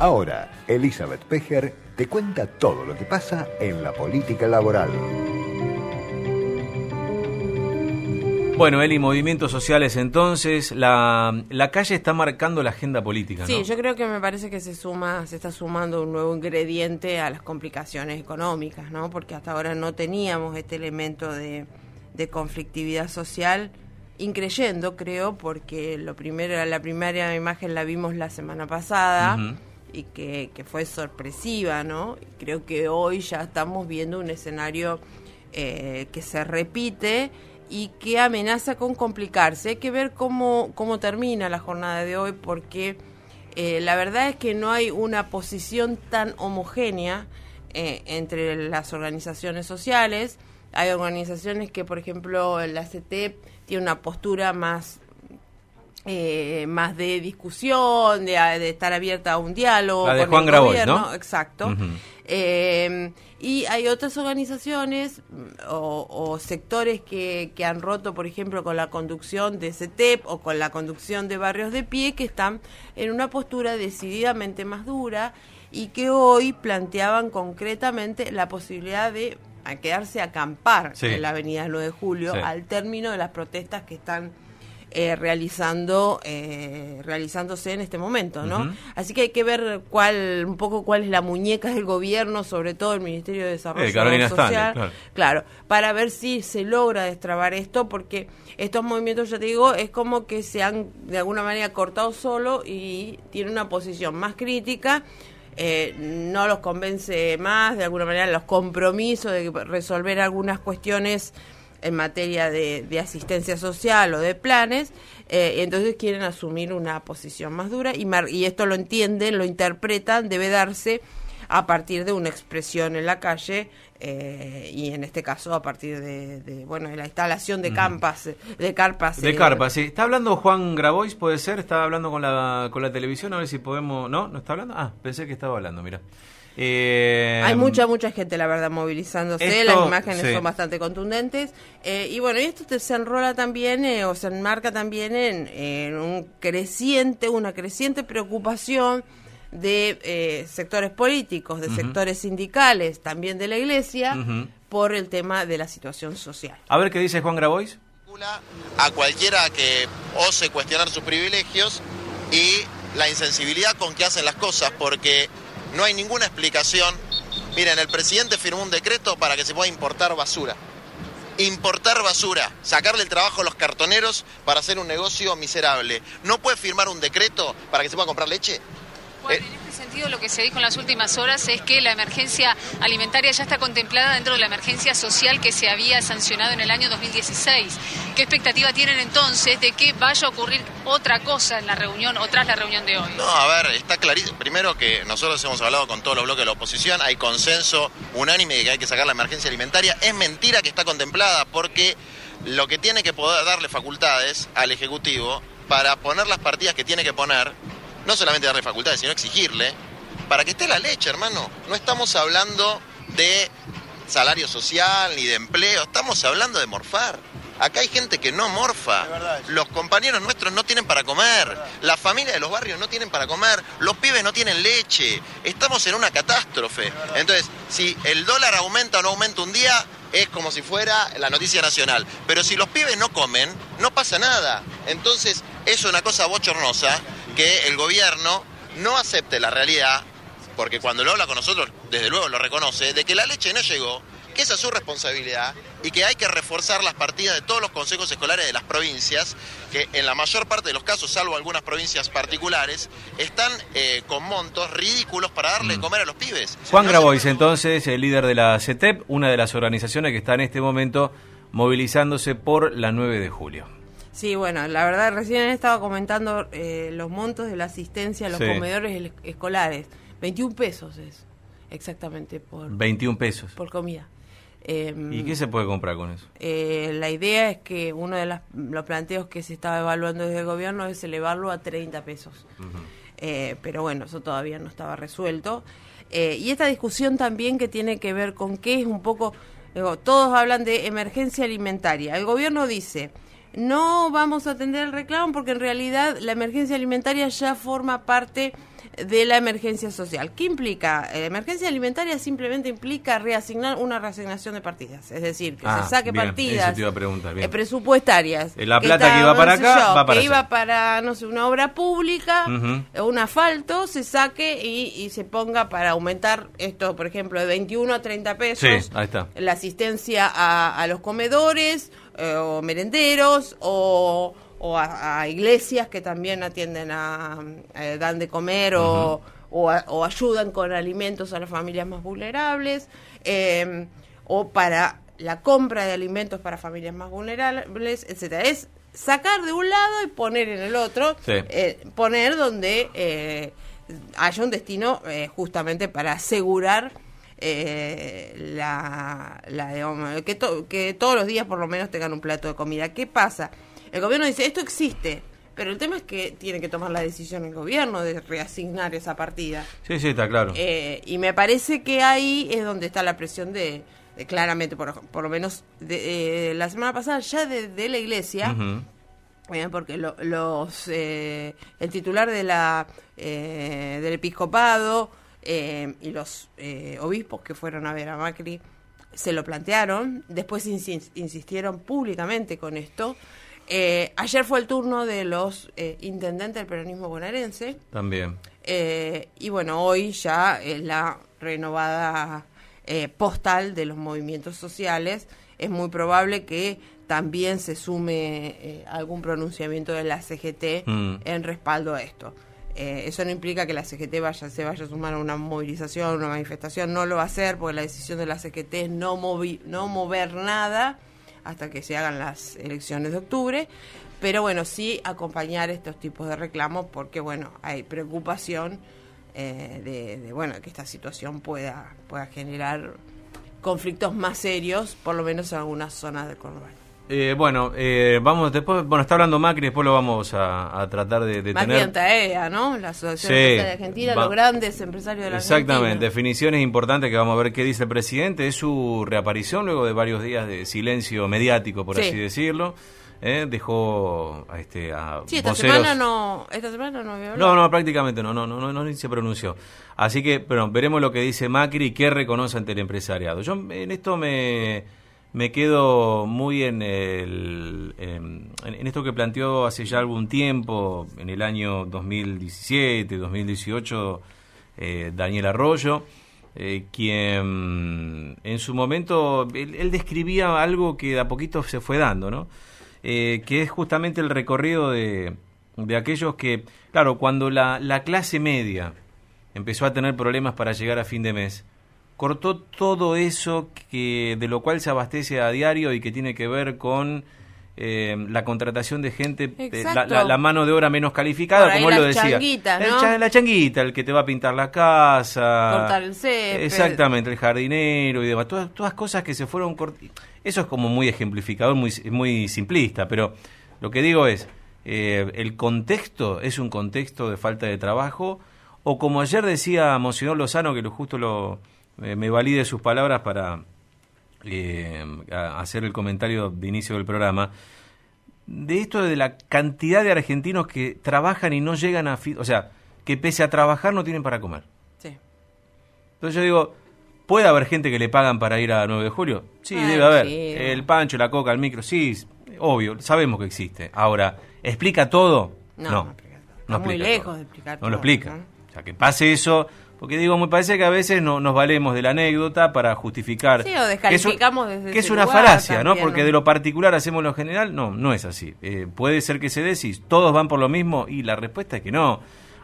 Ahora, Elizabeth Pejer te cuenta todo lo que pasa en la política laboral. Bueno, Eli, movimientos sociales entonces, la, la calle está marcando la agenda política, Sí, yo creo que me parece que se suma, se está sumando un nuevo ingrediente a las complicaciones económicas, ¿no? Porque hasta ahora no teníamos este elemento de, de conflictividad social, increyendo, creo, porque lo primero, la primera imagen la vimos la semana pasada y que, que, fue sorpresiva, ¿no? Creo que hoy ya estamos viendo un escenario eh, que se repite y que amenaza con complicarse. Hay que ver cómo, cómo termina la jornada de hoy porque eh, la verdad es que no hay una posición tan homogénea eh, entre las organizaciones sociales. Hay organizaciones que, por ejemplo, la CT tiene una postura más eh, más de discusión, de, de, estar abierta a un diálogo. La de con Juan el Grabois, ¿no? Exacto. Uh -huh. eh, y hay otras organizaciones o, o sectores que, que, han roto, por ejemplo, con la conducción de CETEP o con la conducción de barrios de pie, que están en una postura decididamente más dura y que hoy planteaban concretamente la posibilidad de a quedarse a acampar sí. en la avenida 9 de julio sí. al término de las protestas que están eh, realizando eh, realizándose en este momento, ¿no? Uh -huh. Así que hay que ver cuál un poco cuál es la muñeca del gobierno, sobre todo el Ministerio de Desarrollo eh, Social, Stanley, claro. claro, para ver si se logra destrabar esto, porque estos movimientos, ya te digo, es como que se han de alguna manera cortado solo y tienen una posición más crítica. Eh, no los convence más, de alguna manera, los compromisos de resolver algunas cuestiones en materia de, de, asistencia social o de planes, eh, entonces quieren asumir una posición más dura y, y esto lo entienden, lo interpretan, debe darse a partir de una expresión en la calle eh, y en este caso a partir de, de, bueno de la instalación de campas de carpas de eh, carpas sí. Está hablando Juan Grabois puede ser está hablando con la con la televisión a ver si podemos no no está hablando ah pensé que estaba hablando mira eh, Hay mucha, mucha gente, la verdad, movilizándose. Esto, Las imágenes sí. son bastante contundentes. Eh, y bueno, y esto se enrola también, eh, o se enmarca también en, en, un creciente, una creciente preocupación de eh, sectores políticos, de uh -huh. sectores sindicales, también de la iglesia, uh -huh. por el tema de la situación social. A ver qué dice Juan Grabois. A cualquiera que ose cuestionar sus privilegios y la insensibilidad con que hacen las cosas, porque no hay ninguna explicación. Miren, el presidente firmó un decreto para que se pueda importar basura. Importar basura, sacarle el trabajo a los cartoneros para hacer un negocio miserable. ¿No puede firmar un decreto para que se pueda comprar leche? En este sentido, lo que se dijo en las últimas horas es que la emergencia alimentaria ya está contemplada dentro de la emergencia social que se había sancionado en el año 2016. ¿Qué expectativa tienen entonces de que vaya a ocurrir otra cosa en la reunión o tras la reunión de hoy? No, a ver, está clarísimo. Primero que nosotros hemos hablado con todos los bloques de la oposición, hay consenso unánime de que hay que sacar la emergencia alimentaria. Es mentira que está contemplada porque lo que tiene que poder darle facultades al Ejecutivo para poner las partidas que tiene que poner no solamente darle facultades, sino exigirle, para que esté la leche, hermano. No estamos hablando de salario social ni de empleo, estamos hablando de morfar. Acá hay gente que no morfa. Los compañeros nuestros no tienen para comer. La familia de los barrios no tienen para comer. Los pibes no tienen leche. Estamos en una catástrofe. Entonces, si el dólar aumenta o no aumenta un día, es como si fuera la noticia nacional. Pero si los pibes no comen, no pasa nada. Entonces, es una cosa bochornosa que el gobierno no acepte la realidad, porque cuando lo habla con nosotros, desde luego lo reconoce, de que la leche no llegó, que esa es su responsabilidad y que hay que reforzar las partidas de todos los consejos escolares de las provincias, que en la mayor parte de los casos, salvo algunas provincias particulares, están eh, con montos ridículos para darle de comer a los pibes. Juan no Grabois, se... entonces, el líder de la CETEP, una de las organizaciones que está en este momento movilizándose por la 9 de julio. Sí, bueno, la verdad recién estaba comentando eh, los montos de la asistencia a los sí. comedores escolares. 21 pesos es exactamente por 21 pesos por comida. Eh, ¿Y qué se puede comprar con eso? Eh, la idea es que uno de las, los planteos que se estaba evaluando desde el gobierno es elevarlo a 30 pesos. Uh -huh. pero bueno, eso todavía no estaba resuelto. y esta discusión también que tiene que ver con qué es un poco, digo, todos hablan de emergencia alimentaria. El gobierno dice no vamos a atender el reclamo porque en realidad la emergencia alimentaria ya forma parte de la emergencia social. ¿Qué implica? La emergencia alimentaria simplemente implica reasignar una reasignación de partidas, es decir, que Ah, se saque bien, partidas eso te iba a preguntar, bien. eh, presupuestarias. Eh, la plata que iba para no acá, yo, va para que iba para, no sé, una obra pública, eh, un asfalto, se saque y, y se ponga para aumentar esto, por ejemplo, de 21 a 30 pesos. Sí, ahí está. La asistencia a, a los comedores eh, o merenderos o, o a, a iglesias que también atienden a, eh, dan de comer o, o, a- o ayudan con alimentos a las familias más vulnerables eh, o para la compra de alimentos para familias más vulnerables, etcétera. Es sacar de un lado y poner en el otro, Sí. eh, poner donde eh, haya un destino justamente para asegurar eh, la, la digamos, que, to- que todos los días por lo menos tengan un plato de comida. ¿Qué pasa? El gobierno dice, esto existe, pero el tema es que tiene que tomar la decisión el gobierno de reasignar esa partida. Sí, sí, está claro. Eh, y me parece que ahí es donde está la presión de, de claramente, por, por lo menos de, eh, la semana pasada ya de, de la iglesia, eh, porque lo- los eh, el titular de la eh, del episcopado eh, y los eh, obispos que fueron a ver a Macri se lo plantearon, después insi- insistieron públicamente con esto. Eh, ayer fue el turno de los eh, intendentes del peronismo bonaerense. También. Eh, y bueno, hoy ya es la renovada eh, postal de los movimientos sociales. Es muy probable que también se sume eh, algún pronunciamiento de la CGT Mm. en respaldo a esto. Eh, eso no implica que la CGT vaya, se vaya a sumar a una movilización, una manifestación, no lo va a hacer porque la decisión de la CGT es no, movi- no mover nada hasta que se hagan las elecciones de octubre, pero bueno, sí acompañar estos tipos de reclamos porque bueno, hay preocupación eh, de, de, bueno que esta situación pueda, pueda generar conflictos más serios, por lo menos en algunas zonas del conurbano. Eh, bueno, eh, vamos después, bueno, está hablando Macri, después lo vamos a, a tratar de, de Más tener. bien TAEA, ¿no? La Asociación Sí, de Argentina, va- los grandes empresarios de la Exactamente, Argentina. definiciones importantes que vamos a ver qué dice el presidente. Es su reaparición luego de varios días de silencio mediático, por Sí. así decirlo. Eh, Dejó a, este, a Sí, esta voceros- semana no, esta semana no había hablado. No, no, prácticamente no, no, no, no, no ni se pronunció. Así que, pero veremos lo que dice Macri y qué reconoce ante el empresariado. Yo en esto me, me quedo muy en, el, en, esto que planteó hace ya algún tiempo, en el año 2017, 2018, eh, Daniel Arroyo, eh, quien en su momento, él, él describía algo que de a poquito se fue dando, ¿no? Eh, que es justamente el recorrido de, de aquellos que, claro, cuando la, la clase media empezó a tener problemas para llegar a fin de mes, cortó todo eso que de lo cual se abastece a diario y que tiene que ver con eh, la contratación de gente, eh, la, la- la mano de obra menos calificada, como él lo decía. changuitas, El ¿no? la changuita, el que te va a pintar la casa. Cortar el césped. Exactamente, el jardinero y demás. Todas, todas cosas que se fueron cort- Eso es como muy ejemplificador, muy, muy simplista, pero lo que digo es, eh, el contexto es un contexto de falta de trabajo, o como ayer decía Monseñor Lozano, que lo justo lo, eh, me valide sus palabras para eh, hacer el comentario de inicio del programa, de esto de la cantidad de argentinos que trabajan y no llegan a... O sea, que pese a trabajar no tienen para comer. Sí. Entonces yo digo, ¿puede haber gente que le pagan para ir a 9 de julio? Sí, Ay, debe haber. sí. El pancho, la coca, el micro, sí, obvio, sabemos que existe. Ahora, ¿explica todo? No, no. no explica todo. no Está muy explica lejos todo. de explicar No todo, lo explica. ¿no? O sea, que pase eso, porque digo, me parece que a veces no, nos valemos de la anécdota para justificar. Sí, o que es descalificamos desde Que es una lugar falacia, ¿no? Porque ¿no? de lo particular hacemos lo general. No, no es así. Eh, puede ser que se dé si todos van por lo mismo y la respuesta es que no.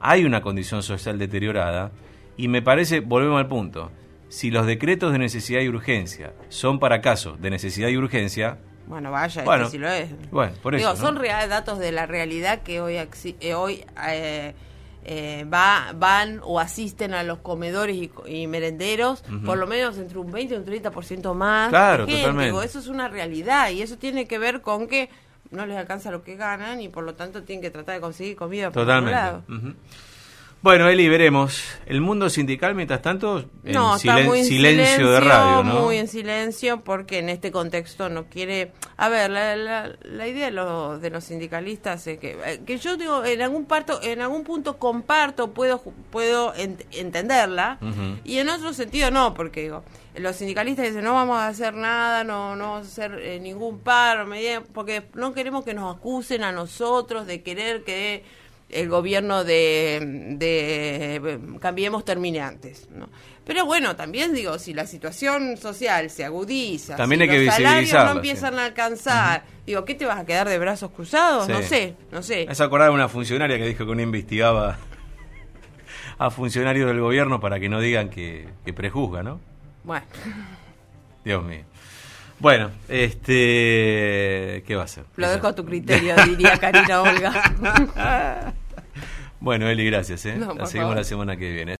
Hay una condición social deteriorada y me parece, volvemos al punto, si los decretos de necesidad y urgencia son para casos de necesidad y urgencia, Bueno, vaya, Bueno, este sí lo es. bueno, por Digo, eso, ¿no? son reales datos de la realidad que hoy eh, hoy eh, eh, va, van o asisten a los comedores y, y merenderos, por lo menos entre un 20 y un 30% más. Claro, de gente. totalmente. Digo, eso es una realidad y eso tiene que ver con que no les alcanza lo que ganan y por lo tanto tienen que tratar de conseguir comida por otro Totalmente. lado. Ujú. Bueno, Eli, veremos. El mundo sindical, mientras tanto, en No, está silen- muy en silencio, de radio, ¿no? Muy en silencio porque en este contexto no quiere... A ver, la, la, la idea de, los de los sindicalistas es que, eh, que yo digo, en algún, parto, en algún punto comparto, puedo, puedo ent- entenderla y en otro sentido no, porque digo, los sindicalistas dicen no vamos a hacer nada, no, no vamos a hacer eh, ningún paro, porque no queremos que nos acusen a nosotros de querer que el gobierno de, de Cambiemos termine antes. ¿no? Pero bueno, también digo, si la situación social se agudiza, También si hay que los salarios no empiezan a alcanzar, digo, ¿qué te vas a quedar de brazos cruzados? Sí. No sé, no sé. Es acordar de una funcionaria que dijo que no investigaba a funcionarios del gobierno para que no digan que, que prejuzga, ¿no? Bueno, Dios mío. Bueno, este. ¿Qué va a ser? lo dejo a tu criterio, diría Karina Olga. Bueno, Eli, gracias. ¿eh? No, la seguimos favor. la semana que viene.